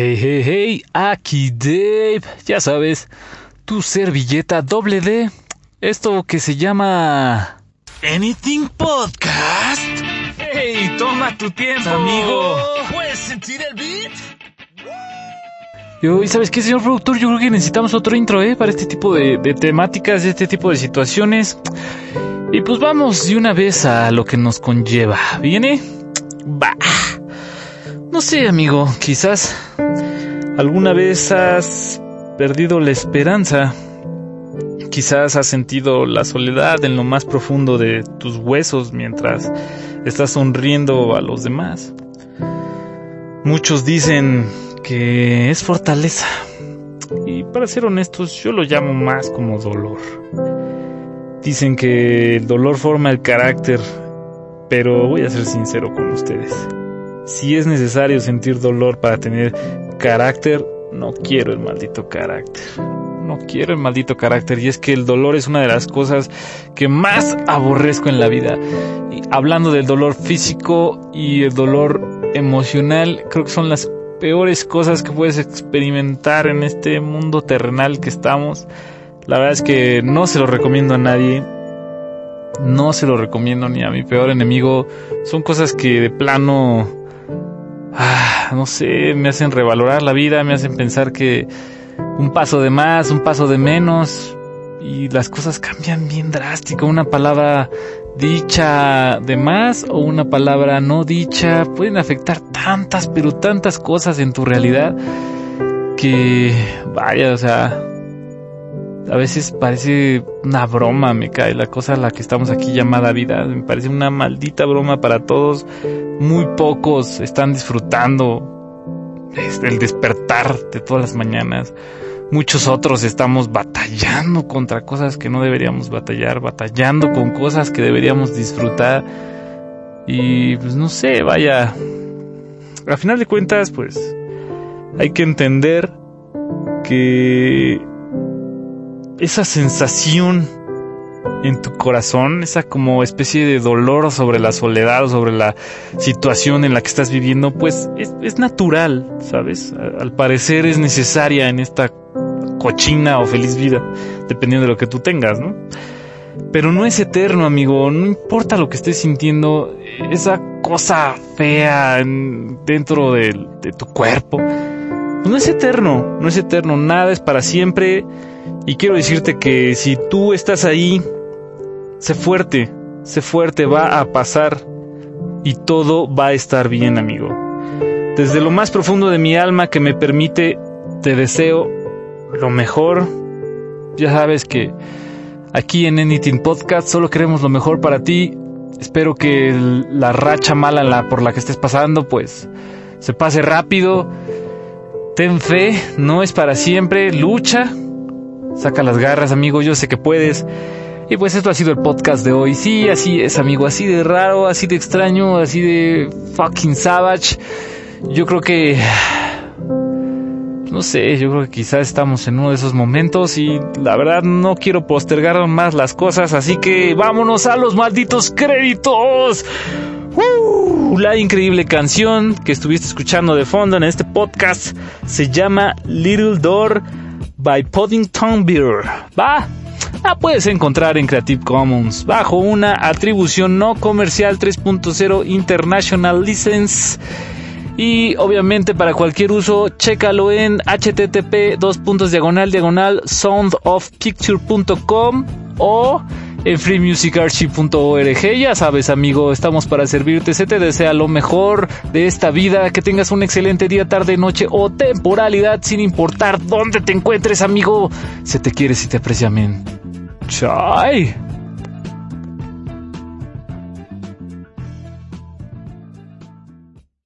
Hey, hey, hey, aquí Dave, ya sabes, tu servilleta doble D, esto que se llama... Anything Podcast. Hey, toma tu tiempo, amigo. ¿Puedes sentir el beat? ¿y sabes qué, señor productor? Yo creo que necesitamos otro intro, ¿eh? Para este tipo de, de temáticas, este tipo de situaciones. Y pues vamos de una vez a lo que nos conlleva. ¿Viene? No sé, amigo, quizás alguna vez has perdido la esperanza. Quizás has sentido la soledad en lo más profundo de tus huesos mientras estás sonriendo a los demás. Muchos dicen que es fortaleza. Y para ser honestos, yo lo llamo más como dolor. Dicen que el dolor forma el carácter, pero voy a ser sincero con ustedes. Si es necesario sentir dolor para tener carácter, no quiero el maldito carácter. No quiero el maldito carácter. Y es que el dolor es una de las cosas que más aborrezco en la vida. Y hablando del dolor físico y el dolor emocional, creo que son las peores cosas que puedes experimentar en este mundo terrenal que estamos. La verdad es que no se lo recomiendo a nadie. No se lo recomiendo ni a mi peor enemigo. Son cosas que de plano ah, no sé, me hacen revalorar la vida, me hacen pensar que un paso de más, un paso de menos, y las cosas cambian bien drástico. Una palabra dicha de más o una palabra no dicha pueden afectar tantas, pero tantas cosas en tu realidad que, vaya, o sea, a veces parece una broma, me cae la cosa a la que estamos aquí llamada vida. Me parece una maldita broma para todos. Muy pocos están disfrutando el despertar de todas las mañanas. Muchos otros estamos batallando contra cosas que no deberíamos batallar, batallando con cosas que deberíamos disfrutar. Y pues no sé, vaya. A final de cuentas, pues hay que entender que esa sensación en tu corazón, esa como especie de dolor sobre la soledad o sobre la situación en la que estás viviendo, pues es, natural, ¿sabes? Al parecer es necesaria en esta cochina o feliz vida, dependiendo de lo que tú tengas, ¿no? Pero no es eterno, amigo, no importa lo que estés sintiendo, esa cosa fea dentro de, de tu cuerpo, pues no es eterno, no es eterno, nada es para siempre y quiero decirte que si tú estás ahí, sé fuerte, sé fuerte, va a pasar y todo va a estar bien, amigo. Desde lo más profundo de mi alma que me permite, te deseo lo mejor. Ya sabes que aquí en Anything Podcast solo queremos lo mejor para ti. Espero que la racha mala por la que estés pasando, pues se pase rápido. Ten fe, no es para siempre, lucha, Saca las garras, amigo, yo sé que puedes. Y pues esto ha sido el podcast de hoy. Sí, así es, amigo, así de raro, así de extraño, así de fucking savage. Yo creo que... No sé, yo creo que quizás estamos en uno de esos momentos y la verdad no quiero postergar más las cosas, así que vámonos a los malditos créditos. Uh, la increíble canción que estuviste escuchando de fondo en este podcast se llama Little Door by Poddington Beer. Va, la puedes encontrar en Creative Commons bajo una atribución no comercial 3.0 International License. Y obviamente para cualquier uso, chécalo en http dos diagonal diagonal soundofpicture.com o en freemusicarchive.org. Ya sabes, amigo, estamos para servirte. Se te desea lo mejor de esta vida. Que tengas un excelente día, tarde, noche o temporalidad, sin importar dónde te encuentres, amigo. Se te quiere, si te aprecia, men. Chai.